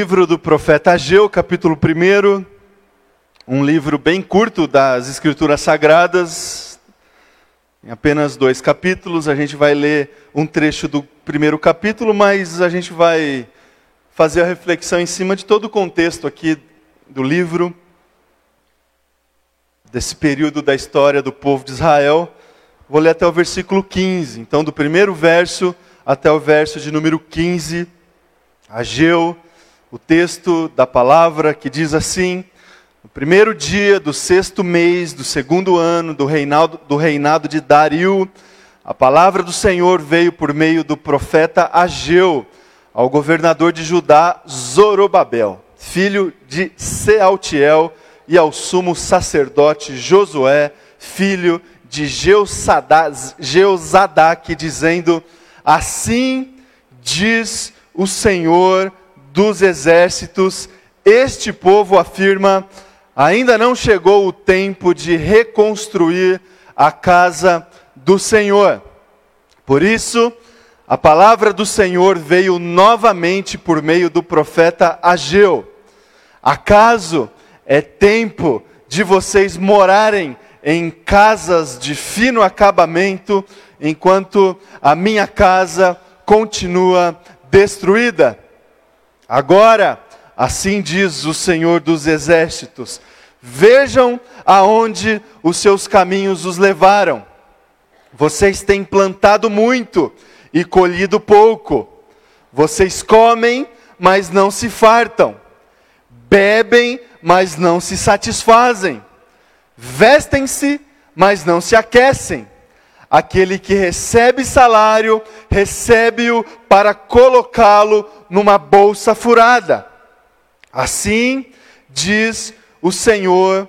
Livro do profeta Ageu, capítulo 1, um livro bem curto das Escrituras Sagradas, em apenas dois capítulos. A gente vai ler um trecho do primeiro capítulo, mas a gente vai fazer a reflexão em cima de todo o contexto aqui do livro, desse período da história do povo de Israel. Vou ler até o versículo 15. Então, do primeiro verso até o verso de número 15, Ageu o texto da palavra que diz assim: No primeiro dia do sexto mês do segundo ano do reinado, do reinado de Dario, a palavra do Senhor veio por meio do profeta Ageu ao governador de Judá, Zorobabel, filho de Sealtiel, e ao sumo sacerdote Josué, filho de Jeozadak, dizendo: Assim diz o Senhor dos exércitos, este povo afirma: ainda não chegou o tempo de reconstruir a casa do Senhor. Por isso, a palavra do Senhor veio novamente por meio do profeta Ageu. Acaso é tempo de vocês morarem em casas de fino acabamento, enquanto a minha casa continua destruída? Agora, assim diz o Senhor dos Exércitos: vejam aonde os seus caminhos os levaram. Vocês têm plantado muito e colhido pouco. Vocês comem, mas não se fartam. Bebem, mas não se satisfazem. Vestem-se, mas não se aquecem. Aquele que recebe salário, recebe-o para colocá-lo numa bolsa furada. Assim diz o Senhor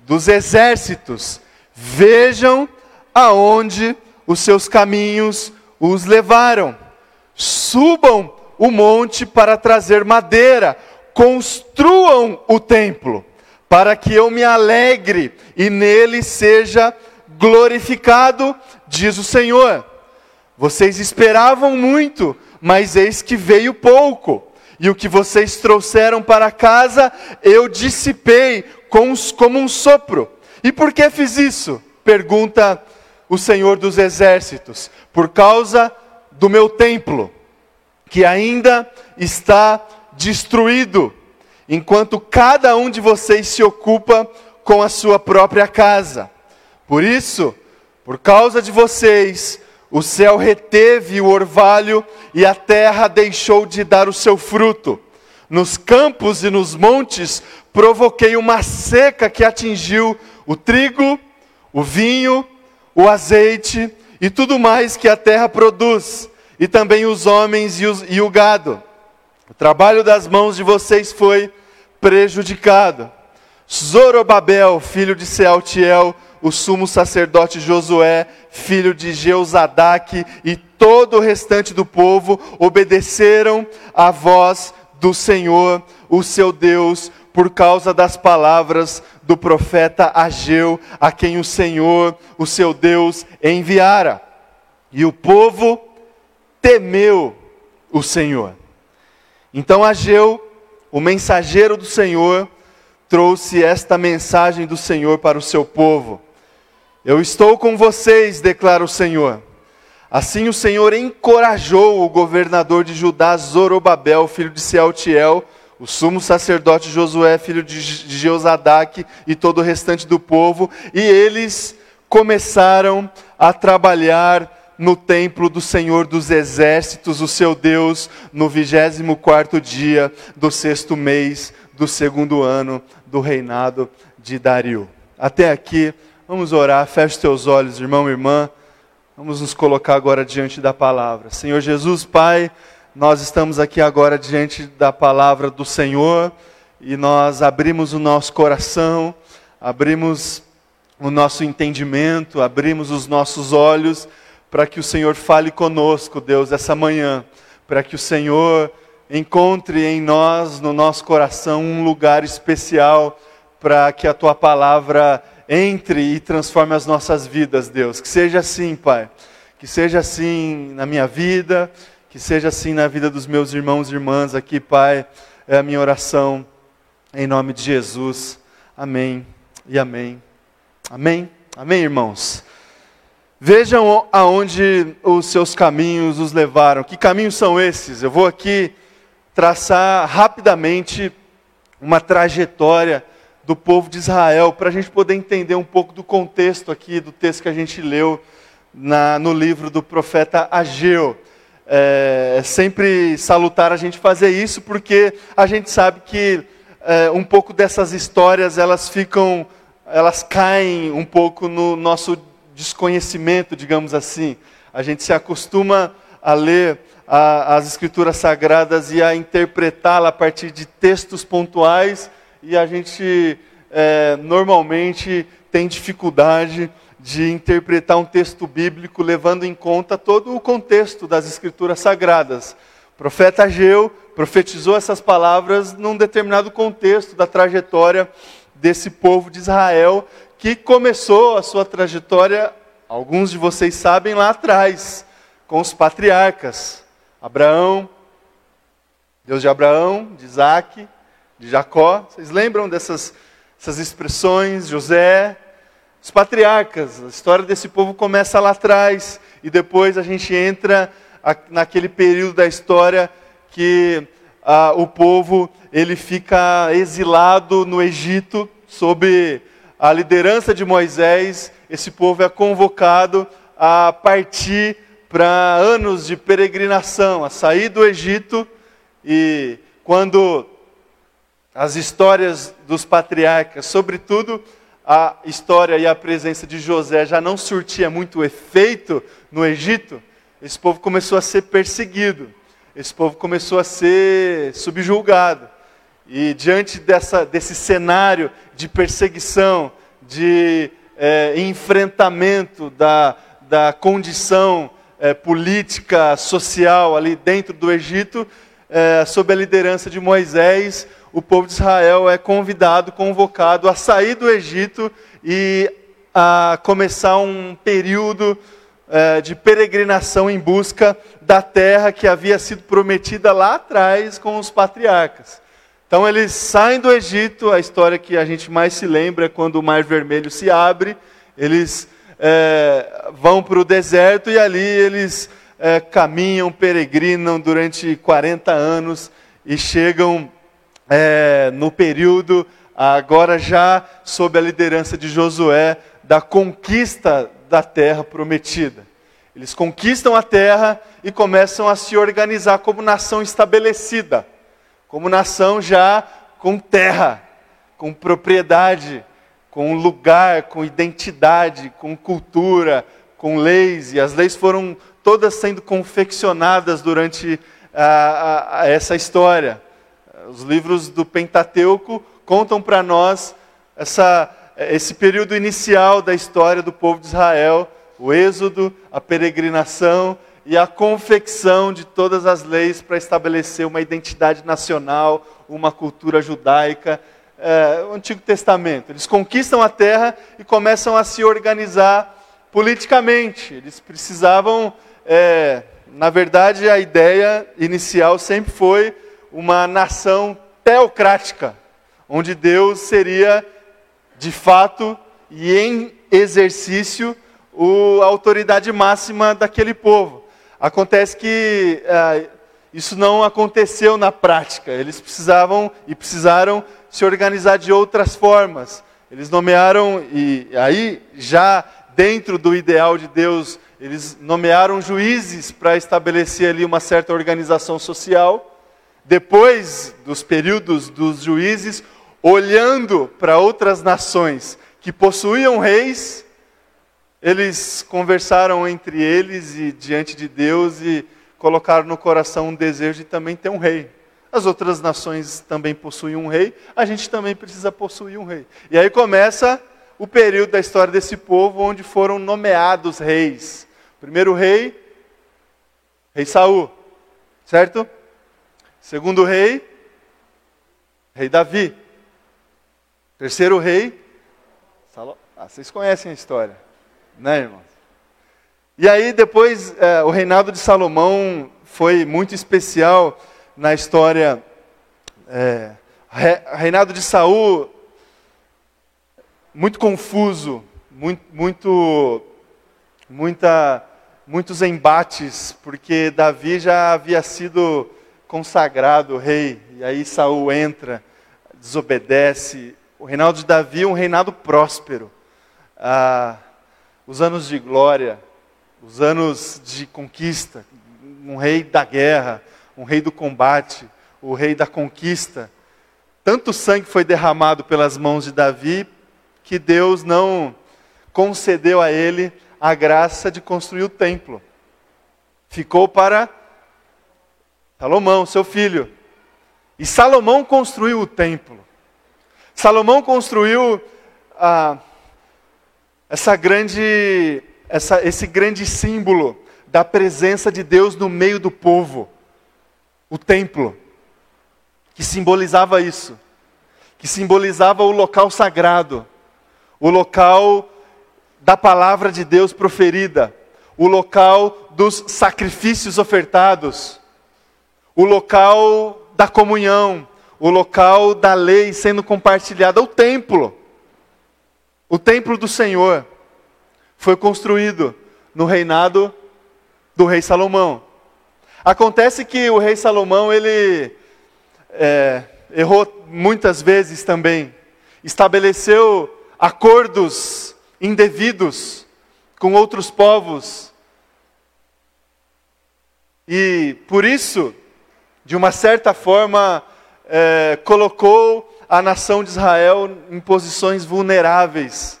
dos exércitos: vejam aonde os seus caminhos os levaram. Subam o monte para trazer madeira, construam o templo, para que eu me alegre e nele seja glorificado, diz o Senhor. Vocês esperavam muito, mas eis que veio pouco. E o que vocês trouxeram para casa, eu dissipei como um sopro. E por que fiz isso? Pergunta o Senhor dos Exércitos. Por causa do meu templo, que ainda está destruído, enquanto cada um de vocês se ocupa com a sua própria casa. Por isso, por causa de vocês, o céu reteve o orvalho e a terra deixou de dar o seu fruto. Nos campos e nos montes provoquei uma seca que atingiu o trigo, o vinho, o azeite e tudo mais que a terra produz, e também os homens e, os, e o gado. O trabalho das mãos de vocês foi prejudicado. Zorobabel, filho de Sealtiel, o sumo sacerdote Josué, filho de Jeozadak, e todo o restante do povo obedeceram à voz do Senhor, o seu Deus, por causa das palavras do profeta Ageu, a quem o Senhor, o seu Deus, enviara. E o povo temeu o Senhor. Então Ageu, o mensageiro do Senhor, trouxe esta mensagem do Senhor para o seu povo. Eu estou com vocês, declara o Senhor. Assim o Senhor encorajou o governador de Judá, Zorobabel, filho de Sealtiel, o sumo sacerdote Josué, filho de Jeozadak, e todo o restante do povo, e eles começaram a trabalhar no templo do Senhor dos Exércitos, o seu Deus, no vigésimo quarto dia do sexto mês do segundo ano do reinado de Dario. Até aqui Vamos orar, feche teus olhos, irmão e irmã. Vamos nos colocar agora diante da palavra. Senhor Jesus, Pai, nós estamos aqui agora diante da palavra do Senhor e nós abrimos o nosso coração, abrimos o nosso entendimento, abrimos os nossos olhos para que o Senhor fale conosco, Deus, essa manhã, para que o Senhor encontre em nós, no nosso coração, um lugar especial para que a tua palavra entre e transforme as nossas vidas, Deus. Que seja assim, Pai. Que seja assim na minha vida, que seja assim na vida dos meus irmãos e irmãs aqui, Pai, é a minha oração, em nome de Jesus. Amém e amém. Amém. Amém, irmãos. Vejam aonde os seus caminhos os levaram. Que caminhos são esses? Eu vou aqui traçar rapidamente uma trajetória do povo de Israel, para a gente poder entender um pouco do contexto aqui do texto que a gente leu na, no livro do profeta Ageu. É, é sempre salutar a gente fazer isso, porque a gente sabe que é, um pouco dessas histórias elas ficam, elas caem um pouco no nosso desconhecimento, digamos assim. A gente se acostuma a ler a, as escrituras sagradas e a interpretá-la a partir de textos pontuais e a gente é, normalmente tem dificuldade de interpretar um texto bíblico levando em conta todo o contexto das escrituras sagradas. O profeta Ageu profetizou essas palavras num determinado contexto da trajetória desse povo de Israel que começou a sua trajetória, alguns de vocês sabem, lá atrás, com os patriarcas. Abraão, Deus de Abraão, de Isaac, de Jacó. Vocês lembram dessas essas expressões? José, os patriarcas. A história desse povo começa lá atrás e depois a gente entra naquele período da história que ah, o povo ele fica exilado no Egito sob a liderança de Moisés, esse povo é convocado a partir para anos de peregrinação, a sair do Egito e quando as histórias dos patriarcas, sobretudo a história e a presença de José já não surtia muito efeito no Egito, esse povo começou a ser perseguido, esse povo começou a ser subjulgado. E diante dessa, desse cenário de perseguição, de é, enfrentamento da, da condição é, política, social ali dentro do Egito, é, sob a liderança de Moisés, o povo de Israel é convidado, convocado a sair do Egito e a começar um período é, de peregrinação em busca da terra que havia sido prometida lá atrás com os patriarcas. Então eles saem do Egito, a história que a gente mais se lembra é quando o Mar Vermelho se abre, eles é, vão para o deserto e ali eles é, caminham, peregrinam durante 40 anos e chegam é, no período, agora já sob a liderança de Josué, da conquista da terra prometida. Eles conquistam a terra e começam a se organizar como nação estabelecida como nação já com terra, com propriedade, com lugar, com identidade, com cultura, com leis, e as leis foram todas sendo confeccionadas durante a, a, a essa história. Os livros do Pentateuco contam para nós essa, esse período inicial da história do povo de Israel, o êxodo, a peregrinação e a confecção de todas as leis para estabelecer uma identidade nacional, uma cultura judaica. É, o Antigo Testamento. Eles conquistam a terra e começam a se organizar politicamente. Eles precisavam, é, na verdade, a ideia inicial sempre foi uma nação teocrática, onde Deus seria, de fato e em exercício, a autoridade máxima daquele povo. Acontece que ah, isso não aconteceu na prática. Eles precisavam e precisaram se organizar de outras formas. Eles nomearam, e aí, já dentro do ideal de Deus, eles nomearam juízes para estabelecer ali uma certa organização social. Depois dos períodos dos juízes, olhando para outras nações que possuíam reis, eles conversaram entre eles e diante de Deus e colocaram no coração um desejo de também ter um rei. As outras nações também possuem um rei, a gente também precisa possuir um rei. E aí começa o período da história desse povo onde foram nomeados reis. Primeiro rei, rei Saul, certo? Segundo rei, rei Davi. Terceiro rei, Salom. Ah, vocês conhecem a história né, irmãos? E aí depois é, o reinado de Salomão foi muito especial na história É, reinado de Saul, muito confuso, muito, muito, muita, muitos embates, porque Davi já havia sido consagrado rei, e aí Saul entra, desobedece. O reinado de Davi é um reinado próspero. Ah, os anos de glória, os anos de conquista, um rei da guerra, um rei do combate, o rei da conquista. Tanto sangue foi derramado pelas mãos de Davi que Deus não concedeu a ele a graça de construir o templo. Ficou para Salomão, seu filho. E Salomão construiu o templo. Salomão construiu ah, essa grande, essa, esse grande símbolo da presença de Deus no meio do povo, o templo, que simbolizava isso, que simbolizava o local sagrado, o local da palavra de Deus proferida, o local dos sacrifícios ofertados, o local da comunhão, o local da lei sendo compartilhada, o templo. O templo do Senhor foi construído no reinado do rei Salomão. Acontece que o rei Salomão ele é, errou muitas vezes também, estabeleceu acordos indevidos com outros povos. E por isso, de uma certa forma, é, colocou a nação de Israel em posições vulneráveis.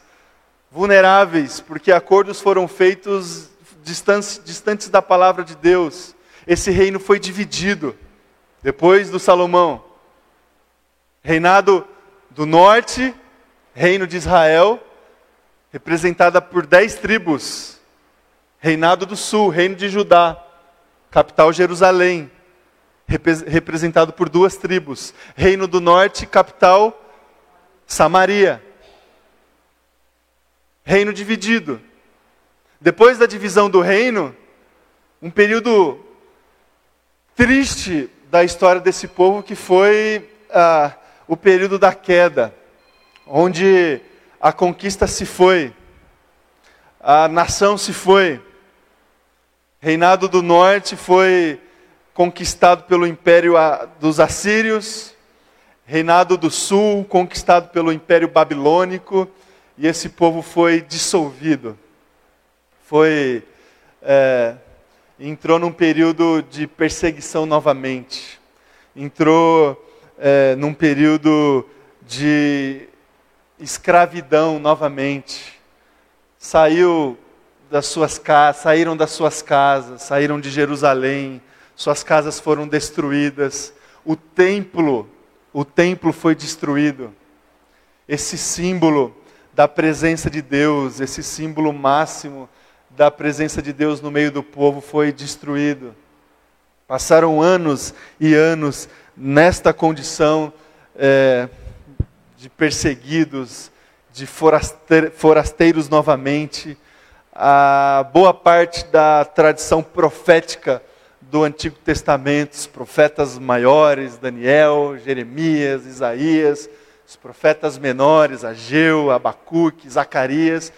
Vulneráveis, porque acordos foram feitos distantes, da palavra de Deus. Esse reino foi dividido depois do Salomão. Reinado do norte, reino de Israel, representada por dez tribos. Reinado do sul, reino de Judá, capital Jerusalém, representado por duas tribos. Reino do norte, capital Samaria. Reino dividido. Depois da divisão do reino, um período triste da história desse povo que foi ah, o período da queda, onde a conquista se foi, a nação se foi, reinado do norte foi conquistado pelo império dos assírios, reinado do sul conquistado pelo império babilônico, e esse povo foi dissolvido. Foi é, entrou num período de perseguição novamente, entrou é, num período de escravidão novamente, saiu das suas casas, saíram das suas casas, saíram de Jerusalém, suas casas foram destruídas, o templo, o templo foi destruído. Esse símbolo da presença de Deus, esse símbolo máximo da presença de Deus no meio do povo foi destruído. Passaram anos e anos nesta condição é, de perseguidos, de forasteiros novamente. A boa parte da tradição profética do Antigo Testamento, os profetas maiores, Daniel, Jeremias, Isaías, os profetas menores, Ageu, Abacuque, Zacarias,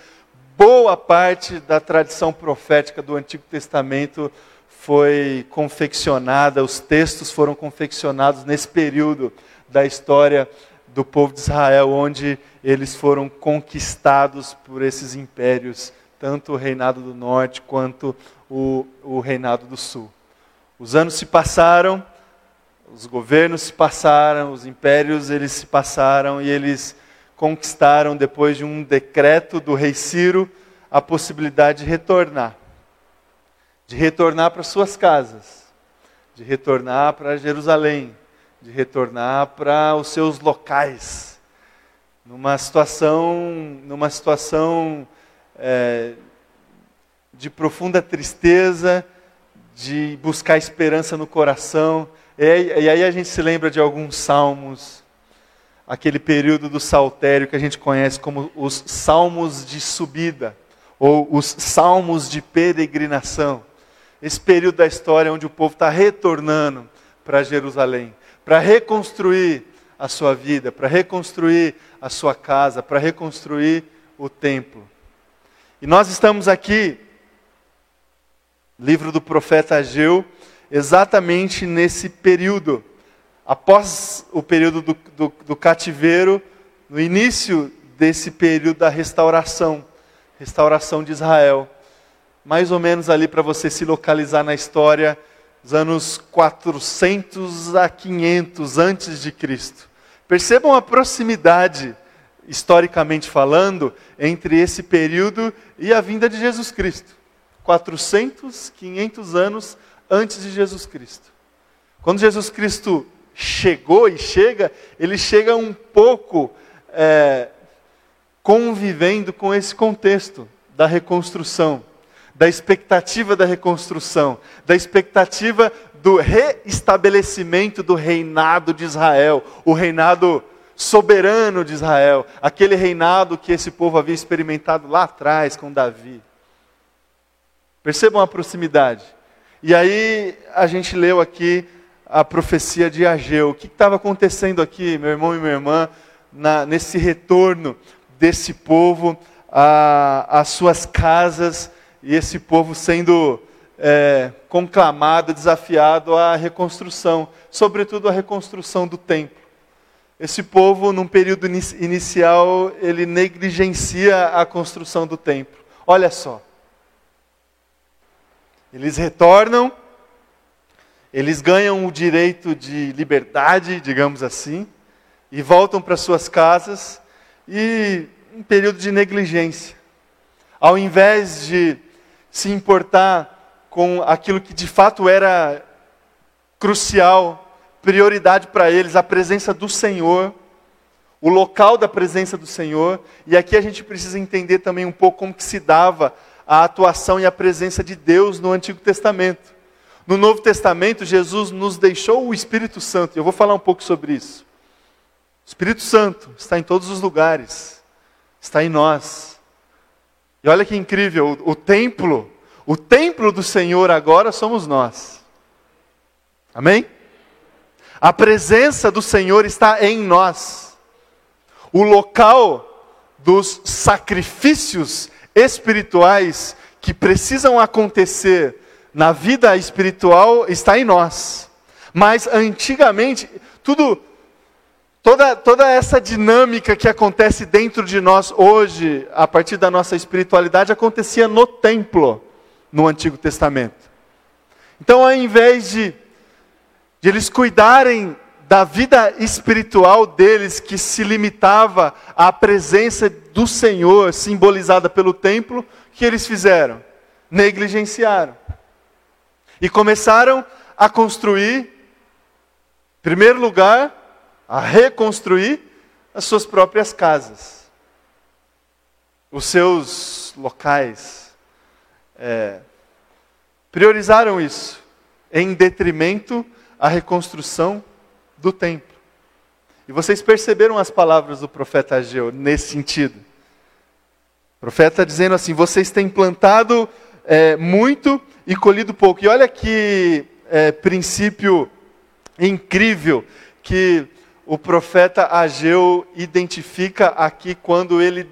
boa parte da tradição profética do Antigo Testamento foi confeccionada, os textos foram confeccionados nesse período da história do povo de Israel, onde eles foram conquistados por esses impérios, tanto o reinado do norte quanto o, o reinado do sul. Os anos se passaram, os governos se passaram, os impérios eles se passaram e eles conquistaram, depois de um decreto do rei Ciro, a possibilidade de retornar. De retornar para suas casas, de retornar para Jerusalém, de retornar para os seus locais. Numa situação, numa situação é, de profunda tristeza, de buscar esperança no coração. E, aí a gente se lembra de alguns salmos aquele período do saltério que a gente conhece como os salmos de subida, ou os salmos de peregrinação. Esse período da história onde o povo está retornando para Jerusalém, para reconstruir a sua vida, para reconstruir a sua casa, para reconstruir o templo. E nós estamos aqui, livro do profeta Ageu, exatamente nesse período, após o período do, do, do cativeiro, no início desse período da restauração, restauração de Israel. Mais ou menos ali para você se localizar na história, os anos 400 a 500 antes de Cristo. Percebam a proximidade, historicamente falando, entre esse período e a vinda de Jesus Cristo. 400, 500 anos antes de Jesus Cristo. Quando Jesus Cristo chegou e chega, ele chega um pouco é, convivendo com esse contexto da reconstrução, da expectativa da reconstrução, da expectativa do reestabelecimento do reinado de Israel, o reinado soberano de Israel, aquele reinado que esse povo havia experimentado lá atrás com Davi. Percebam a proximidade. E aí a gente leu aqui a profecia de Ageu. O que estava acontecendo aqui, meu irmão e minha irmã, na, nesse retorno desse povo às suas casas e esse povo sendo é, conclamado, desafiado à reconstrução, sobretudo a reconstrução do templo. Esse povo, num período inicial, ele negligencia a construção do templo. Olha só. Eles retornam, eles ganham o direito de liberdade, digamos assim, e voltam para suas casas, e um período de negligência. Ao invés de se importar com aquilo que de fato era crucial, prioridade para eles, a presença do Senhor, o local da presença do Senhor. E aqui a gente precisa entender também um pouco como que se dava a atuação e a presença de Deus no Antigo Testamento. No Novo Testamento, Jesus nos deixou o Espírito Santo. Eu vou falar um pouco sobre isso. O Espírito Santo está em todos os lugares, está em nós. E olha que incrível, o, o templo o templo do Senhor agora somos nós. Amém? A presença do Senhor está em nós. O local dos sacrifícios espirituais que precisam acontecer na vida espiritual está em nós. Mas antigamente, tudo toda, toda essa dinâmica que acontece dentro de nós hoje, a partir da nossa espiritualidade, acontecia no templo no Antigo Testamento. Então, ao invés de, de eles cuidarem da vida espiritual deles, que se limitava à presença do Senhor, simbolizada pelo templo, que eles fizeram? Negligenciaram. E começaram a construir, em primeiro lugar, a reconstruir as suas próprias casas, os seus locais, é, priorizaram isso em detrimento à reconstrução do templo. E vocês perceberam as palavras do profeta Ageu nesse sentido. O profeta dizendo assim: vocês têm plantado é, muito e colhido pouco. E olha que é, princípio incrível que o profeta Ageu identifica aqui quando ele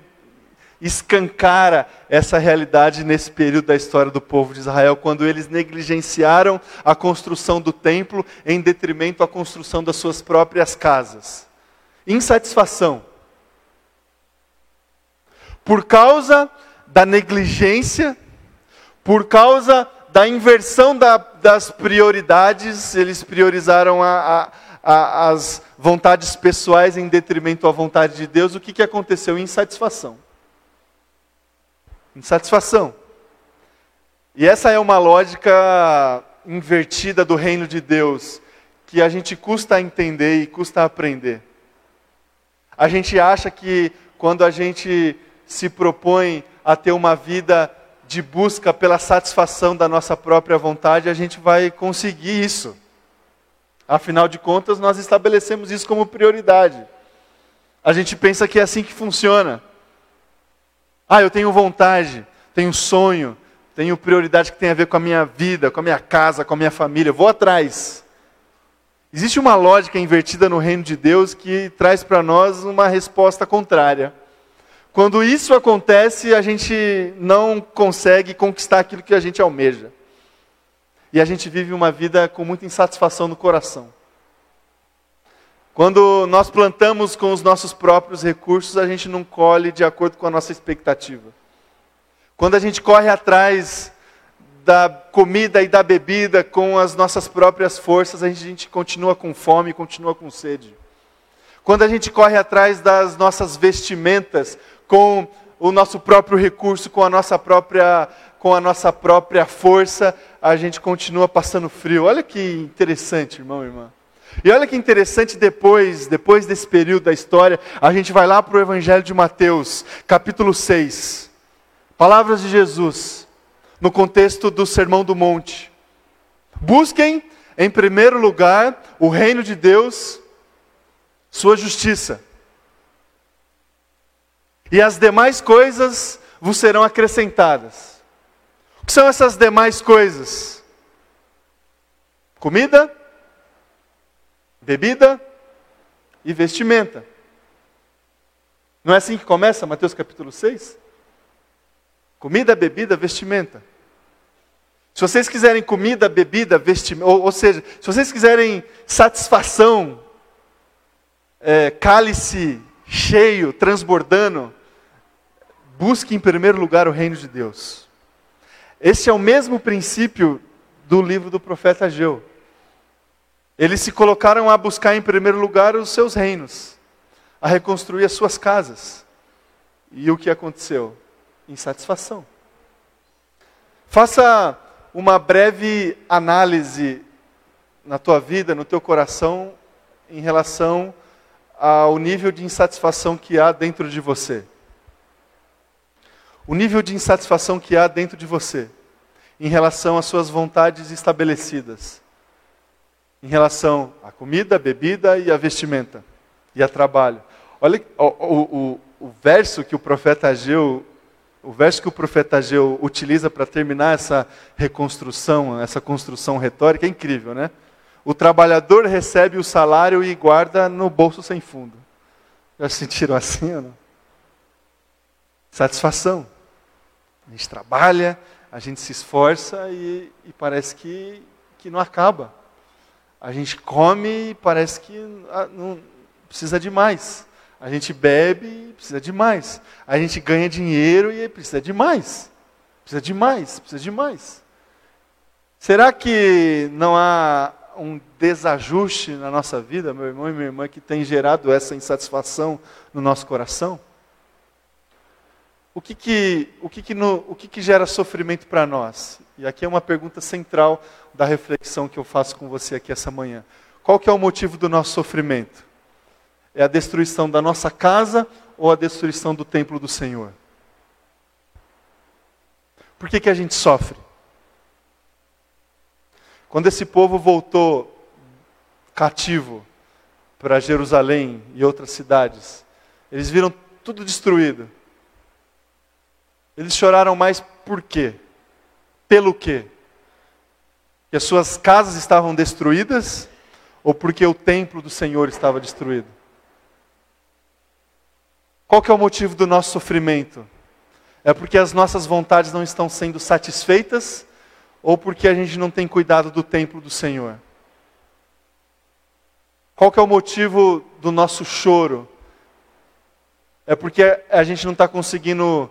escancara essa realidade nesse período da história do povo de Israel, quando eles negligenciaram a construção do templo em detrimento à construção das suas próprias casas. Insatisfação. Por causa da negligência, por causa da inversão da, das prioridades, eles priorizaram a, a, a, as vontades pessoais em detrimento à vontade de Deus. O que, que aconteceu? Insatisfação insatisfação. E essa é uma lógica invertida do reino de Deus, que a gente custa entender e custa aprender. A gente acha que quando a gente se propõe a ter uma vida de busca pela satisfação da nossa própria vontade, a gente vai conseguir isso. Afinal de contas, nós estabelecemos isso como prioridade. A gente pensa que é assim que funciona. Ah, eu tenho vontade, tenho sonho, tenho prioridade que tem a ver com a minha vida, com a minha casa, com a minha família. vou atrás. Existe uma lógica invertida no reino de Deus que traz para nós uma resposta contrária. Quando isso acontece, a gente não consegue conquistar aquilo que a gente almeja. E a gente vive uma vida com muita insatisfação no coração. Quando nós plantamos com os nossos próprios recursos, a gente não colhe de acordo com a nossa expectativa. Quando a gente corre atrás da comida e da bebida com as nossas próprias forças, a gente, continua com fome, continua com sede. Quando a gente corre atrás das nossas vestimentas com o nosso próprio recurso, com a nossa própria, com a nossa própria força, a gente continua passando frio. Olha que interessante, irmão e irmã. E olha que interessante depois, depois desse período da história, a gente vai lá para o Evangelho de Mateus, capítulo 6. Palavras de Jesus no contexto do Sermão do Monte. Busquem, em primeiro lugar, o reino de Deus, sua justiça. E as demais coisas vos serão acrescentadas. O que são essas demais coisas? Comida, bebida e vestimenta. Não é assim que começa Mateus capítulo 6? Comida, bebida, vestimenta. Se vocês quiserem comida, bebida, vestimenta, ou, ou seja, se vocês quiserem satisfação, é, cálice cheio, transbordando, busque em primeiro lugar o reino de Deus. Esse é o mesmo princípio do livro do profeta Ageu. Eles se colocaram a buscar em primeiro lugar os seus reinos, a reconstruir as suas casas. E o que aconteceu? Insatisfação. Faça uma breve análise na tua vida, no teu coração, em relação ao nível de insatisfação que há dentro de você. O nível de insatisfação que há dentro de você em relação às suas vontades estabelecidas, em relação à comida, à bebida e à vestimenta e a trabalho. Olha o, o, o, verso que o profeta Ageu o verso que o profeta Ageu utiliza para terminar essa reconstrução, essa construção retórica é incrível, né? O trabalhador recebe o salário e guarda no bolso sem fundo. Já sentiram assim ou não? Satisfação. A gente trabalha, a gente se esforça e, e parece que, que não acaba. A gente come e parece que ah, não precisa de mais. A gente bebe e precisa de mais. A gente ganha dinheiro e precisa de mais. Precisa de mais, precisa de mais. Será que não há um desajuste na nossa vida, meu irmão e minha irmã, que tem gerado essa insatisfação no nosso coração? O que que, o que, que, no, o que, que gera sofrimento para nós? E aqui é uma pergunta central da reflexão que eu faço com você aqui essa manhã. Qual que é o motivo do nosso sofrimento? É a destruição da nossa casa ou a destruição do templo do Senhor? Por que, que a gente sofre? Quando esse povo voltou cativo para Jerusalém e outras cidades, eles viram tudo destruído. Eles choraram mais por quê? Pelo quê? Que as suas casas estavam destruídas ou porque o templo do Senhor estava destruído? Qual que é o motivo do nosso sofrimento? É porque as nossas vontades não estão sendo satisfeitas ou porque a gente não tem cuidado do templo do Senhor? Qual que é o motivo do nosso choro? É porque a gente não está conseguindo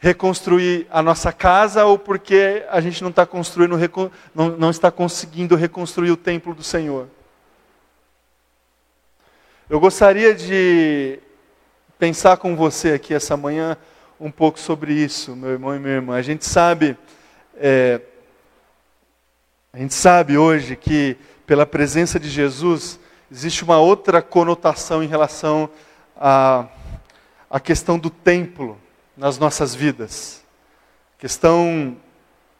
reconstruir a nossa casa ou porque a gente não está construindo, não, não está conseguindo reconstruir o templo do Senhor? Eu gostaria de pensar com você aqui essa manhã um pouco sobre isso, meu irmão e minha irmã. A gente sabe, é, a gente sabe hoje que pela presença de Jesus existe uma outra conotação em relação à, à questão do templo nas nossas vidas, questão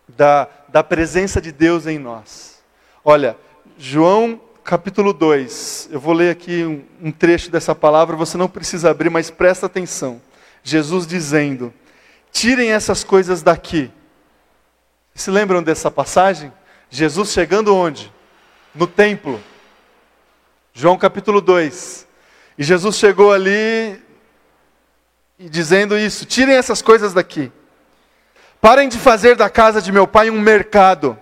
da, da presença de Deus em nós. Olha, João capítulo 2. Eu vou ler aqui um, um, trecho dessa palavra, você não precisa abrir, mas presta atenção. Jesus dizendo: Tirem essas coisas daqui. Se lembram dessa passagem? Jesus chegando onde? No templo. João capítulo 2. E Jesus chegou ali e dizendo isso: tirem essas coisas daqui. Parem de fazer da casa de meu pai um mercado.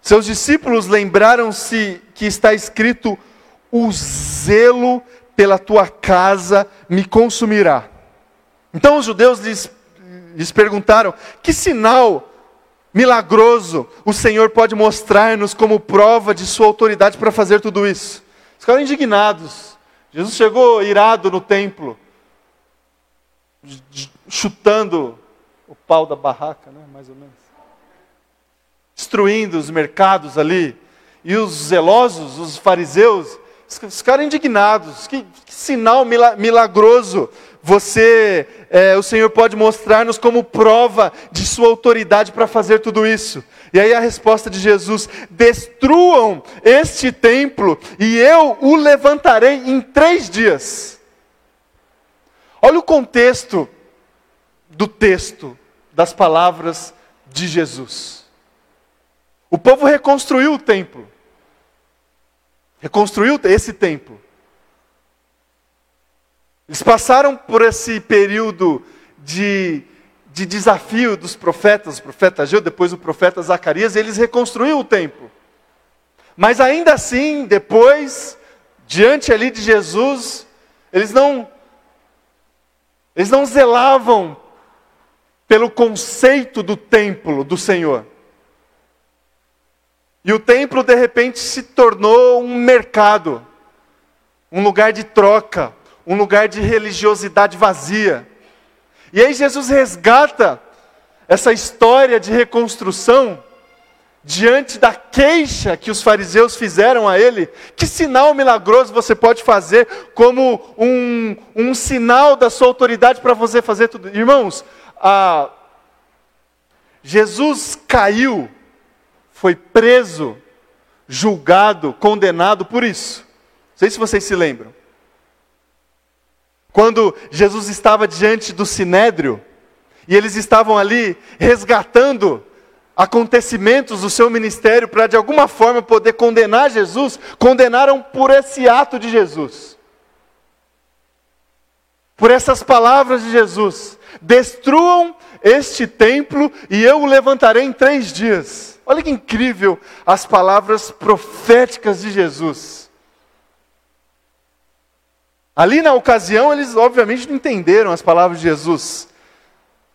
Seus discípulos lembraram-se que está escrito: o zelo pela tua casa me consumirá. Então os judeus lhes, lhes perguntaram: que sinal milagroso o Senhor pode mostrar-nos como prova de sua autoridade para fazer tudo isso? Ficaram indignados. Jesus chegou irado no templo, chutando o pau da barraca, né? mais ou menos. Destruindo os mercados ali. E os zelosos, os fariseus, ficaram indignados. Que, que sinal milagroso você, é, o Senhor pode mostrar-nos como prova de sua autoridade para fazer tudo isso. E aí a resposta de Jesus: destruam este templo e eu o levantarei em três dias. Olha o contexto do texto, das palavras de Jesus. O povo reconstruiu o templo. Reconstruiu esse templo. Eles passaram por esse período de, de desafio dos profetas, o profeta Ageu, depois o profeta Zacarias, e eles reconstruíram o templo. Mas ainda assim, depois, diante ali de Jesus, eles não eles não zelavam pelo conceito do templo do Senhor. E o templo de repente se tornou um mercado, um lugar de troca, um lugar de religiosidade vazia. E aí Jesus resgata essa história de reconstrução diante da queixa que os fariseus fizeram a ele, que sinal milagroso você pode fazer como um, um sinal da sua autoridade para você fazer tudo? Irmãos, ah, Jesus caiu, foi preso, julgado, condenado por isso. Não sei se vocês se lembram. Quando Jesus estava diante do sinédrio, e eles estavam ali resgatando acontecimentos do seu ministério para de alguma forma poder condenar Jesus, condenaram por esse ato de Jesus. Por essas palavras de Jesus: destruam este templo e eu o levantarei em três dias. Olha que incrível as palavras proféticas de Jesus. Ali na ocasião, eles obviamente não entenderam as palavras de Jesus.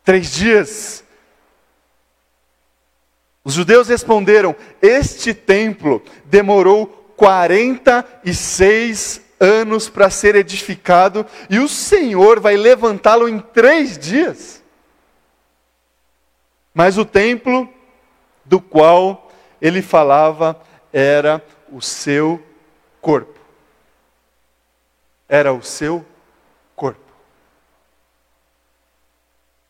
Três dias. Os judeus responderam: Este templo demorou 46 anos para ser edificado e o Senhor vai levantá-lo em três dias. Mas o templo do qual ele falava era o seu corpo. Era o seu corpo.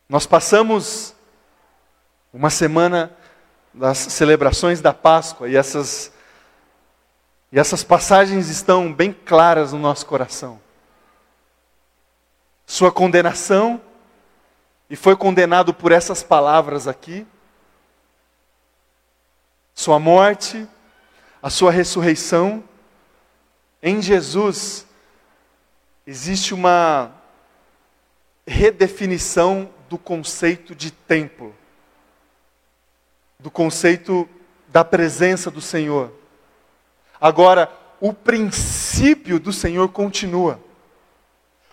Nós passamos uma semana das celebrações da Páscoa e essas e essas passagens estão bem claras no nosso coração. Sua condenação e foi condenado por essas palavras aqui. Sua morte, a sua ressurreição. Em Jesus existe uma redefinição do conceito de templo, do conceito da presença do Senhor. Agora, o princípio do Senhor continua.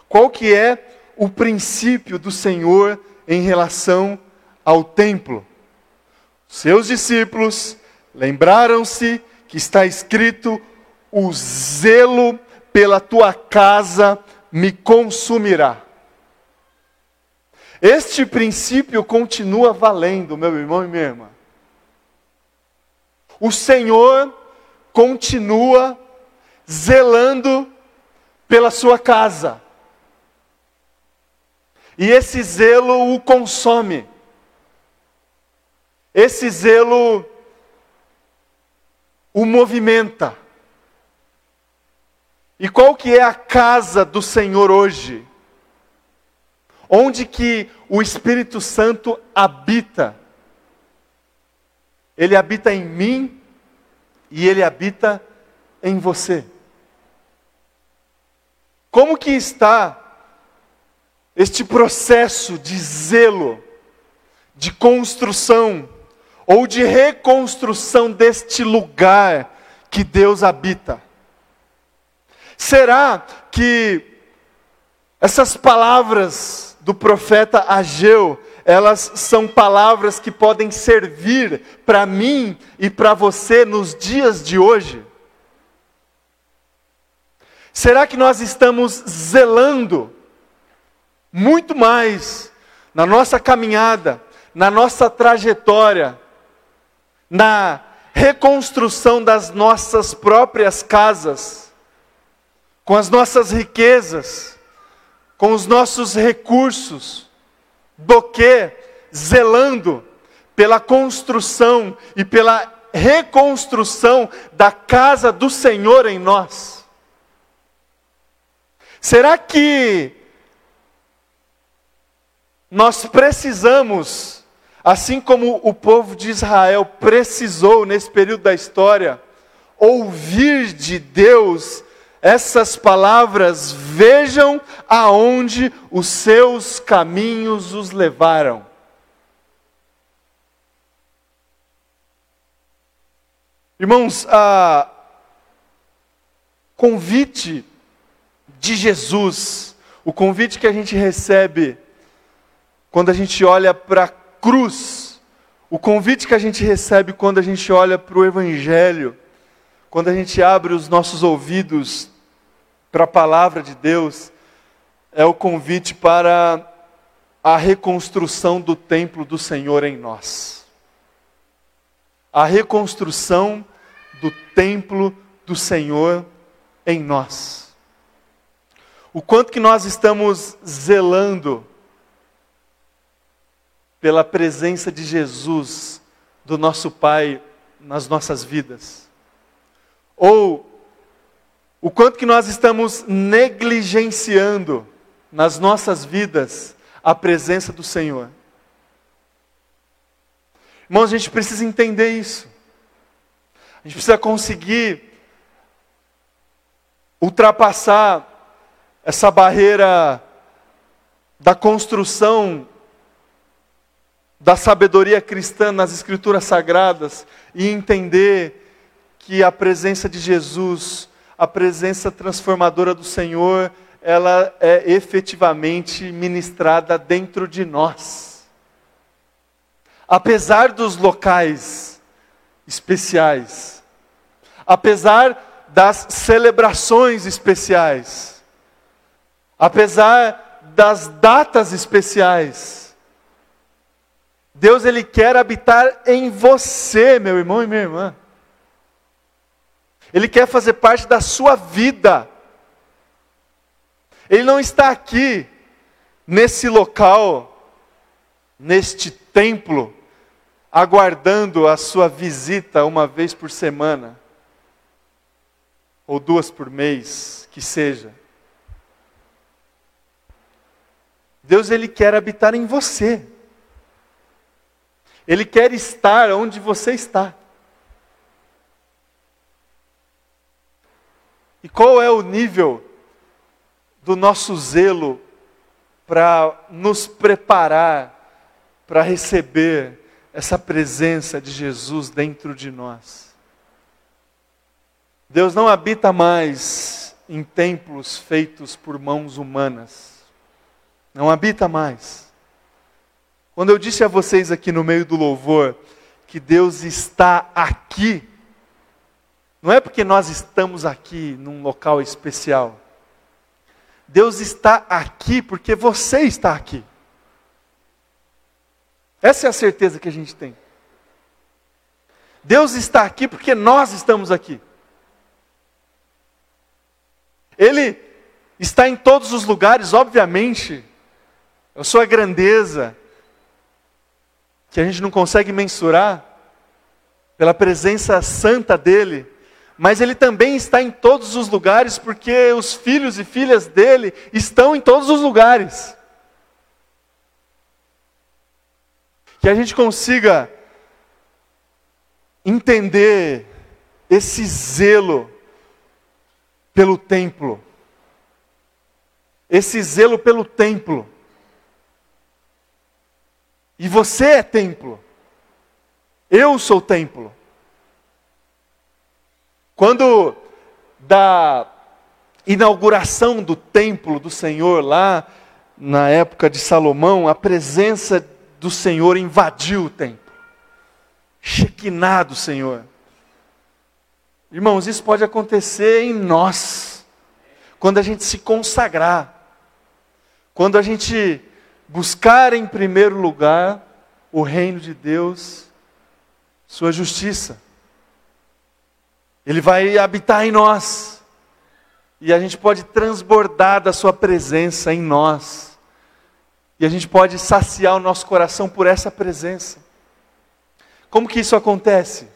Qual que é o princípio do Senhor em relação ao templo. Seus discípulos lembraram-se que está escrito: o zelo pela tua casa me consumirá. Este princípio continua valendo, meu irmão e minha irmã. O Senhor continua zelando pela sua casa. E esse zelo o consome. Esse zelo o movimenta. E qual que é a casa do Senhor hoje? Onde que o Espírito Santo habita? Ele habita em mim e ele habita em você. Como que está este processo de zelo, de construção ou de reconstrução deste lugar que Deus habita? Será que essas palavras do profeta Ageu, elas são palavras que podem servir para mim e para você nos dias de hoje? Será que nós estamos zelando muito mais na nossa caminhada, na nossa trajetória, na reconstrução das nossas próprias casas, com as nossas riquezas, com os nossos recursos, do que zelando pela construção e pela reconstrução da casa do Senhor em nós? Será que nós precisamos, assim como o povo de Israel precisou nesse período da história, ouvir de Deus essas palavras: vejam aonde os seus caminhos os levaram. Irmãos, a convite de Jesus, o convite que a gente recebe quando a gente olha para a cruz, o convite que a gente recebe quando a gente olha para o Evangelho, quando a gente abre os nossos ouvidos para a palavra de Deus, é o convite para a reconstrução do templo do Senhor em nós. A reconstrução do templo do Senhor em nós o quanto que nós estamos zelando pela presença de Jesus, do nosso Pai, nas nossas vidas. Ou o quanto que nós estamos negligenciando nas nossas vidas a presença do Senhor. Irmãos, a gente precisa entender isso. A gente precisa conseguir ultrapassar essa barreira da construção da sabedoria cristã nas escrituras sagradas e entender que a presença de Jesus, a presença transformadora do Senhor, ela é efetivamente ministrada dentro de nós. Apesar dos locais especiais, apesar das celebrações especiais, apesar das datas especiais, Deus ele quer habitar em você, meu irmão e minha irmã. Ele quer fazer parte da sua vida. Ele não está aqui nesse local, neste templo, aguardando a sua visita uma vez por semana, ou duas por mês, que seja. Deus ele quer habitar em você. Ele quer estar onde você está. E qual é o nível do nosso zelo para nos preparar para receber essa presença de Jesus dentro de nós? Deus não habita mais em templos feitos por mãos humanas não habita mais. Quando eu disse a vocês aqui no meio do louvor que Deus está aqui, não é porque nós estamos aqui num local especial. Deus está aqui porque você está aqui. Essa é a certeza que a gente tem. Deus está aqui porque nós estamos aqui. Ele está em todos os lugares, obviamente, a sua grandeza, que a gente não consegue mensurar, pela presença santa dEle, mas Ele também está em todos os lugares, porque os filhos e filhas dEle estão em todos os lugares. Que a gente consiga entender esse zelo pelo templo esse zelo pelo templo. E você é templo. Eu sou templo. Quando da inauguração do templo do Senhor lá na época de Salomão, a presença do Senhor invadiu o templo. Shekinah do Senhor. Irmãos, isso pode acontecer em nós, quando a gente se consagrar, quando a gente buscar em primeiro lugar o reino de Deus, Sua justiça. Ele vai habitar em nós, e a gente pode transbordar da Sua presença em nós, e a gente pode saciar o nosso coração por essa presença. Como que isso acontece?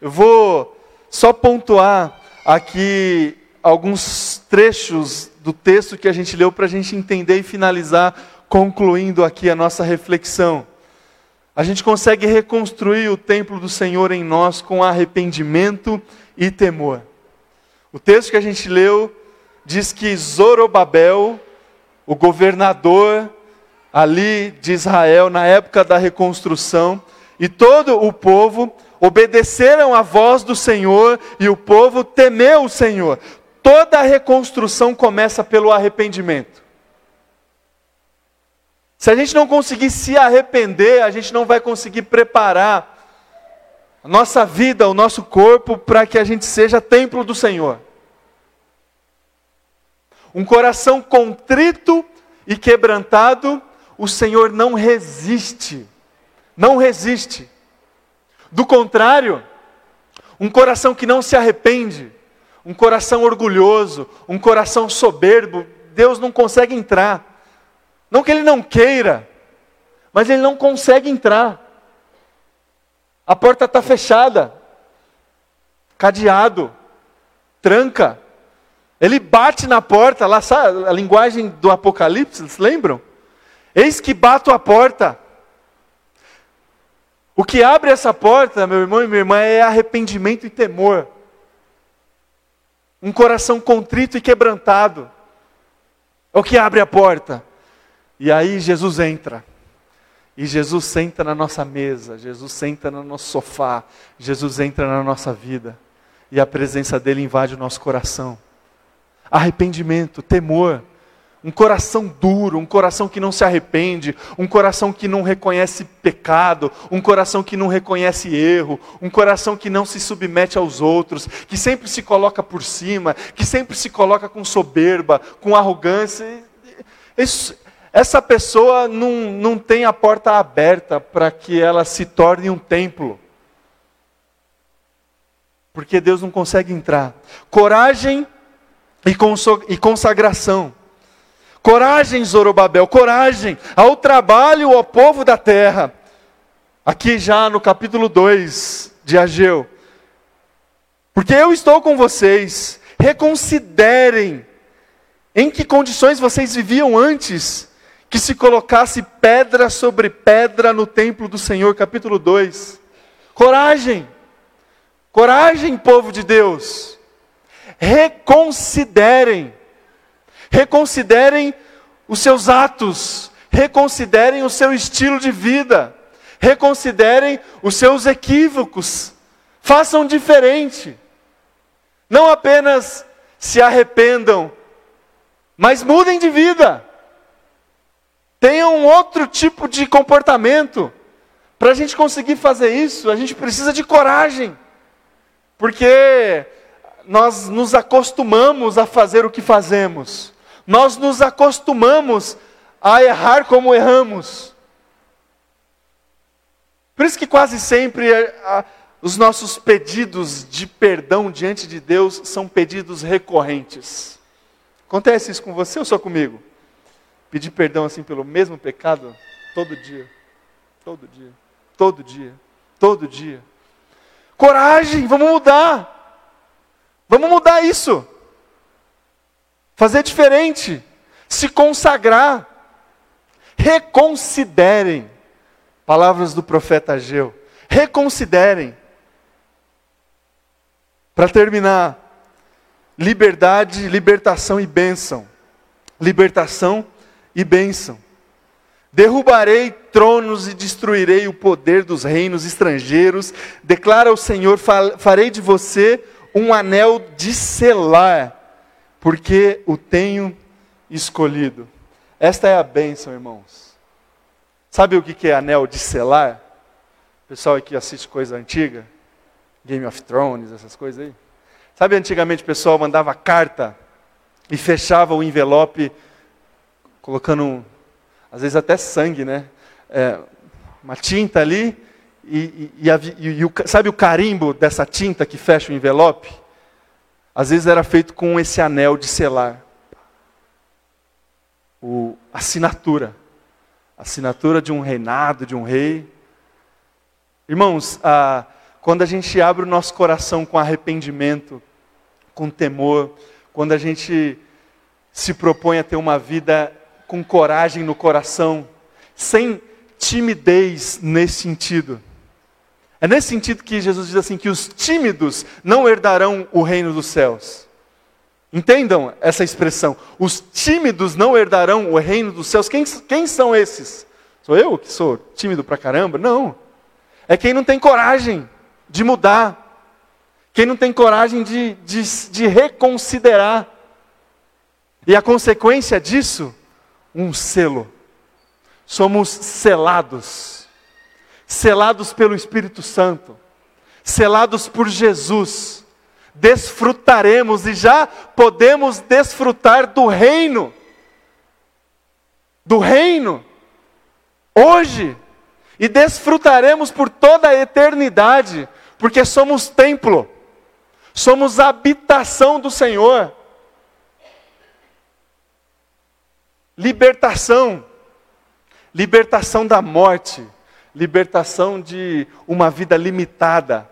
Eu vou só pontuar aqui alguns trechos do texto que a gente leu para a gente entender e finalizar, concluindo aqui a nossa reflexão. A gente consegue reconstruir o templo do Senhor em nós com arrependimento e temor. O texto que a gente leu diz que Zorobabel, o governador ali de Israel, na época da reconstrução, e todo o povo obedeceram à voz do Senhor e o povo temeu o Senhor. Toda a reconstrução começa pelo arrependimento. Se a gente não conseguir se arrepender, a gente não vai conseguir preparar a nossa vida, o nosso corpo, para que a gente seja templo do Senhor. Um coração contrito e quebrantado, o Senhor não resiste não resiste. Do contrário, um coração que não se arrepende, um coração orgulhoso, um coração soberbo, Deus não consegue entrar. Não que ele não queira, mas ele não consegue entrar. A porta está fechada, cadeado, tranca. Ele bate na porta, lá sabe a linguagem do Apocalipse, vocês lembram? Eis que bato a porta. O que abre essa porta, meu irmão e minha irmã, é arrependimento e temor. Um coração contrito e quebrantado. É o que abre a porta. E aí Jesus entra. E Jesus senta na nossa mesa, Jesus senta no nosso sofá, Jesus entra na nossa vida. E a presença dele invade o nosso coração. Arrependimento, temor um coração duro, um coração que não se arrepende, um coração que não reconhece pecado, um coração que não reconhece erro, um coração que não se submete aos outros, que sempre se coloca por cima, que sempre se coloca com soberba, com arrogância. Isso, essa pessoa não, não tem a porta aberta para que ela se torne um templo. Porque Deus não consegue entrar. Coragem e consagração. Coragem, Zorobabel, coragem ao trabalho, ao povo da terra. Aqui já no capítulo 2 de Ageu. Porque eu estou com vocês, reconsiderem em que condições vocês viviam antes que se colocasse pedra sobre pedra no templo do Senhor, capítulo 2. Coragem, coragem, povo de Deus, reconsiderem Reconsiderem os seus atos, reconsiderem o seu estilo de vida, reconsiderem os seus equívocos, façam diferente. Não apenas se arrependam, mas mudem de vida. Tenham um outro tipo de comportamento. Para a gente conseguir fazer isso, a gente precisa de coragem. Porque nós nos acostumamos a fazer o que fazemos nós nos acostumamos a errar como erramos. Por isso que quase sempre a, a, os nossos pedidos de perdão diante de Deus são pedidos recorrentes. Acontece isso com você ou só comigo? Pedir perdão assim pelo mesmo pecado todo dia, todo dia, todo dia, todo dia. Coragem, vamos mudar. Vamos mudar isso fazer diferente, se consagrar. Reconsiderem. Palavras do profeta Ageu. Reconsiderem. Para terminar, liberdade, libertação e bênção. libertação e bênção. Derrubarei tronos e destruirei o poder dos reinos estrangeiros, declara o Senhor: farei de você um anel de selar, porque o tenho escolhido. Esta é a bênção, irmãos. Sabe o que é anel de selar? O pessoal aqui assiste coisa antiga, Game of Thrones, essas coisas aí. Sabe, antigamente o pessoal mandava carta e fechava o envelope colocando, às vezes até sangue, né? É, uma tinta ali e, e, e, o, sabe o carimbo dessa tinta que fecha o envelope? Às vezes era feito com esse anel de selar. O, assinatura. Assinatura de um reinado, de um rei. Irmãos, a, quando a gente abre o nosso coração com arrependimento, com temor, quando a gente se propõe a ter uma vida com coragem no coração, sem timidez nesse sentido. É nesse sentido que Jesus diz assim: que os tímidos não herdarão o reino dos céus. Entendam essa expressão. Os tímidos não herdarão o reino dos céus. Quem, quem são esses? Sou eu que sou tímido pra caramba? Não. É quem não tem coragem de mudar. Quem não tem coragem de, de, de reconsiderar. E a consequência disso, um selo. Somos selados. Selados pelo Espírito Santo. Selados por Jesus. Desfrutaremos e já podemos desfrutar do reino. Do reino. Hoje e desfrutaremos por toda a eternidade, porque somos templo, somos habitação do Senhor. Libertação, libertação da morte, libertação de uma vida limitada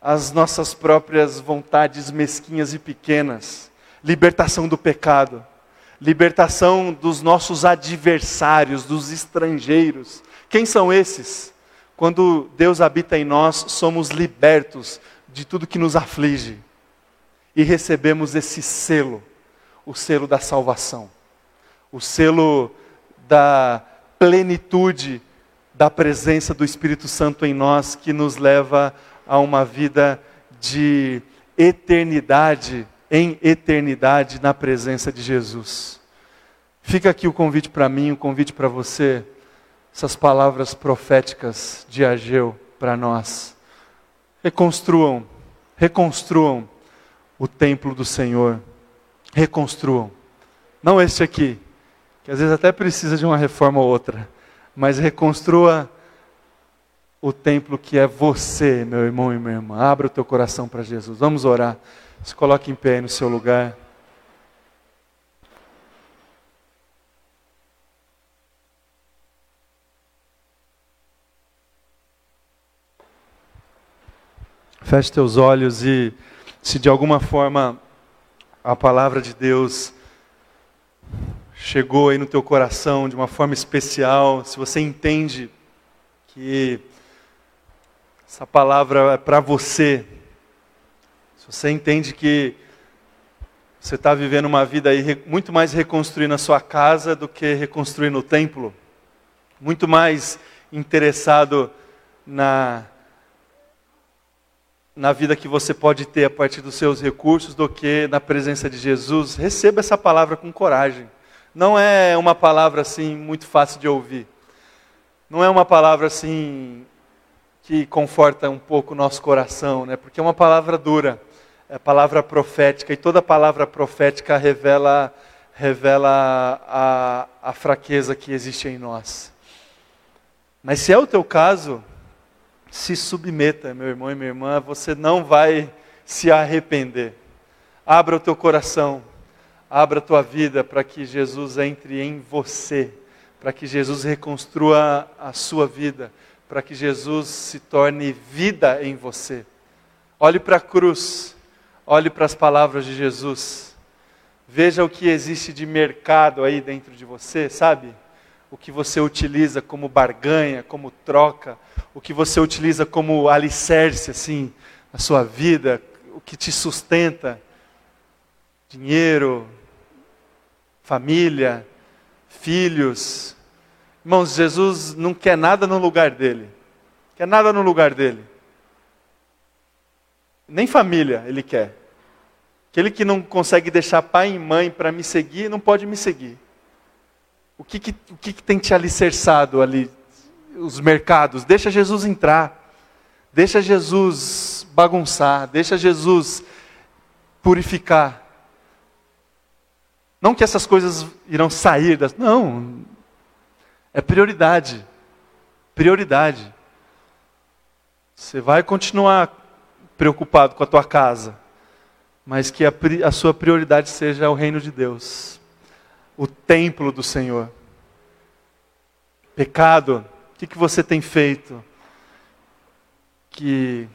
às nossas próprias vontades mesquinhas e pequenas, libertação do pecado, libertação dos nossos adversários, dos estrangeiros, quem são esses? Quando Deus habita em nós, somos libertos de tudo que nos aflige. E recebemos esse selo, o selo da salvação, o selo da plenitude da presença do Espírito Santo em nós, que nos leva a uma vida de eternidade, em eternidade, na presença de Jesus. Fica aqui o convite para mim, o convite para você essas palavras proféticas de Ageu para nós. Reconstruam, reconstruam o templo do Senhor. Reconstruam. Não este aqui, que às vezes até precisa de uma reforma ou outra, mas reconstrua o templo que é você, meu irmão e minha irmã. Abra o teu coração para Jesus. Vamos orar. Se coloque em pé aí no seu lugar. Feche teus olhos e, se de alguma forma a palavra de Deus chegou aí no teu coração de uma forma especial, se você entende que essa palavra é para você, se você entende que você está vivendo uma vida aí muito mais reconstruindo a sua casa do que reconstruindo o templo, muito mais interessado na na vida que você pode ter a partir dos seus recursos do que na presença de Jesus, receba essa palavra com coragem. Não é uma palavra assim muito fácil de ouvir. Não é uma palavra assim que conforta um pouco o nosso coração, né? Porque é uma palavra dura, é palavra profética e toda palavra profética revela revela a, a fraqueza que existe em nós. Mas se é o teu caso, se submeta, meu irmão e minha irmã, você não vai se arrepender. Abra o teu coração, abra a tua vida para que Jesus entre em você, para que Jesus reconstrua a sua vida, para que Jesus se torne vida em você. Olhe para a cruz, olhe para as palavras de Jesus. Veja o que existe de mercado aí dentro de você, sabe? O que você utiliza como barganha, como troca, o que você utiliza como alicerce assim na sua vida, o que te sustenta, dinheiro, família, filhos. Irmãos, Jesus não quer nada no lugar dele. Quer nada no lugar dele. Nem família ele quer. Aquele que não consegue deixar pai e mãe para me seguir, não pode me seguir. O que, que, o que, que tem te alicerçado ali? Os mercados. Deixa Jesus entrar. Deixa Jesus bagunçar. Deixa Jesus purificar. Não que essas coisas irão sair das. Não. É prioridade. Prioridade. Você vai continuar preocupado com a tua casa, mas que a, a sua prioridade seja o reino de Deus, o templo do Senhor. Pecado, o que, que você tem feito que,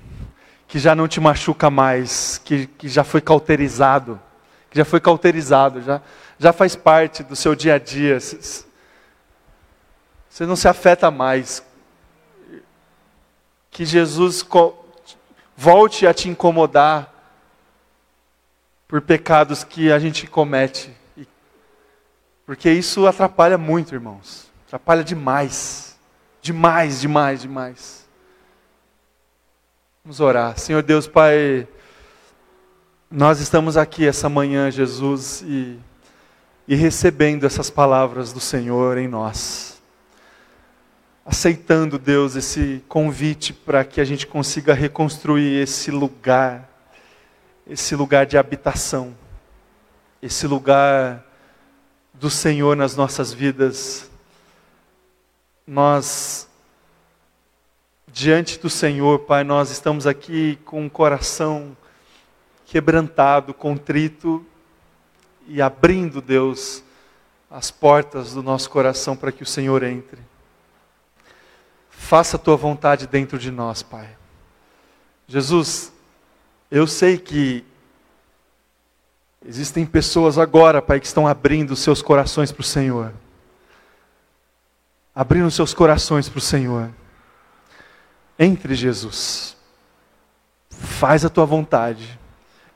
que já não te machuca mais, que, que já foi cauterizado, que já foi cauterizado, já, já faz parte do seu dia a dia. Você não se afeta mais. Que Jesus volte a te incomodar por pecados que a gente comete. Porque isso atrapalha muito, irmãos. Atrapalha demais. Demais, demais, demais. Vamos orar. Senhor Deus, Pai, nós estamos aqui essa manhã, Jesus, e, e recebendo essas palavras do Senhor em nós aceitando, Deus, esse convite para que a gente consiga reconstruir esse lugar, esse lugar de habitação, esse lugar do Senhor nas nossas vidas. Nós, diante do Senhor, Pai, nós estamos aqui com um coração quebrantado, contrito e abrindo, Deus, as portas do nosso coração para que o Senhor entre. Faça a tua vontade dentro de nós, Pai. Jesus, eu sei que existem pessoas agora, Pai, que estão abrindo seus corações para o Senhor. Abrindo seus corações para o Senhor. Entre, Jesus. Faz a tua vontade.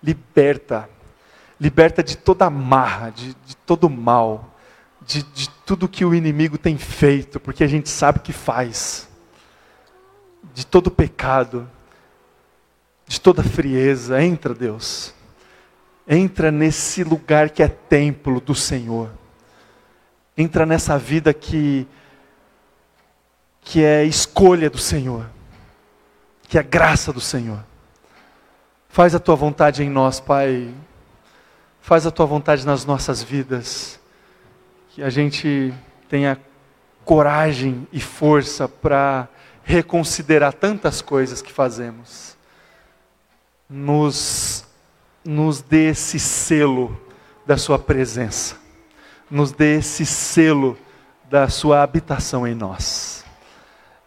Liberta. Liberta de toda amarra, de, de todo mal, de, de tudo que o inimigo tem feito, porque a gente sabe que faz de todo pecado, de toda frieza. Entra, Deus. Entra nesse lugar que é templo do Senhor. Entra nessa vida que que é escolha do Senhor, que é graça do Senhor. Faz a tua vontade em nós, Pai. Faz a tua vontade nas nossas vidas. Que a gente tenha coragem e força para reconsiderar tantas coisas que fazemos. Nos, nos dê esse selo da Sua presença, nos dê esse selo da Sua habitação em nós.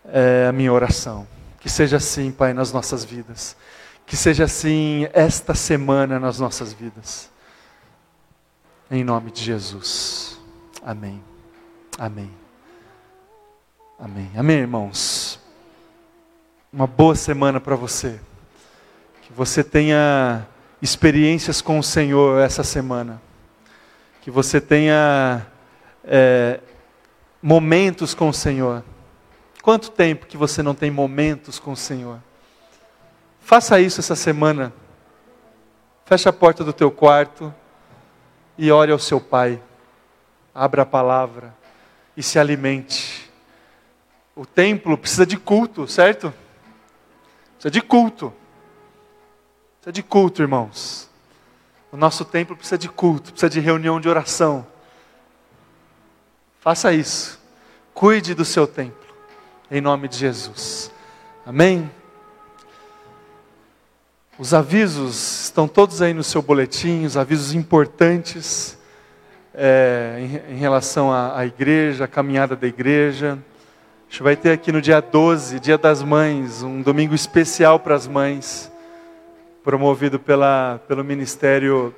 É a minha oração. Que seja assim, Pai, nas nossas vidas. Que seja assim esta semana nas nossas vidas. Em nome de Jesus. Amém. Amém. Amém. Amém, irmãos uma boa semana para você. Que você tenha experiências com o Senhor essa semana. Que você tenha é, momentos com o Senhor. Quanto tempo que você não tem momentos com o Senhor? Faça isso essa semana. Feche a porta do teu quarto e ore ao seu Pai. Abra a palavra e se alimente. O templo precisa de culto, certo? Precisa de culto. Precisa de culto, irmãos. O nosso templo precisa de culto, precisa de reunião de oração. Faça isso. Cuide do seu templo. Em nome de Jesus. Amém? Os avisos estão todos aí no seu boletim, os avisos importantes é, em, em, relação à, à igreja, à caminhada da igreja. A gente vai ter aqui no dia 12, Dia das Mães, um domingo especial para as mães, promovido pela, pelo Ministério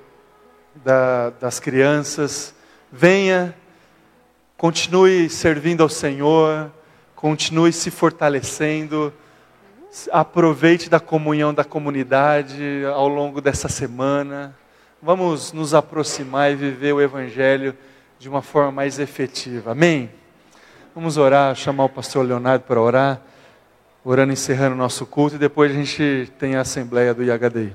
da, das Crianças. Venha, continue servindo ao Senhor, continue se fortalecendo, aproveite da comunhão da comunidade ao longo dessa semana. Vamos nos aproximar e viver o Evangelho de uma forma mais efetiva. Amém? Vamos orar, chamar o pastor Leonardo para orar, orando, encerrando o nosso culto, e depois a gente tem a assembleia do IHDI.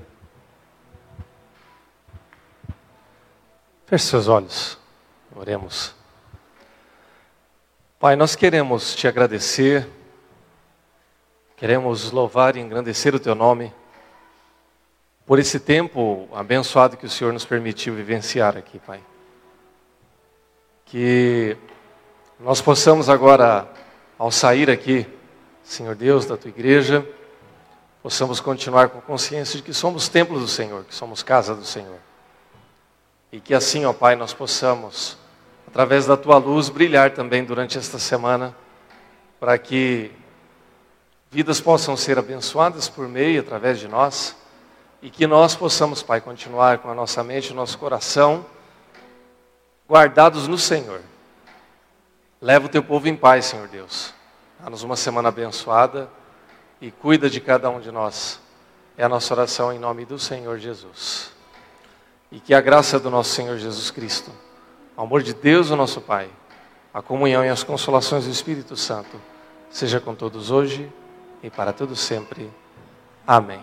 Feche seus olhos, oremos. Pai, nós queremos te agradecer, queremos louvar e engrandecer o teu nome por esse tempo abençoado que o Senhor nos permitiu vivenciar aqui, Pai que nós possamos agora, ao sair aqui, Senhor Deus, da tua igreja, possamos continuar com consciência de que somos templo do Senhor, que somos casa do Senhor. E que assim, ó Pai, nós possamos, através da tua luz, brilhar também durante esta semana, para que vidas possam ser abençoadas por meio, através de nós, e que nós possamos, Pai, continuar com a nossa mente, o nosso coração guardados no Senhor. Leva o teu povo em paz, Senhor Deus. Dá-nos uma semana abençoada e cuida de cada um de nós. É a nossa oração em nome do Senhor Jesus. E que a graça do nosso Senhor Jesus Cristo, o amor de Deus, o nosso Pai, a comunhão e as consolações do Espírito Santo, seja com todos hoje e para todos sempre. Amém.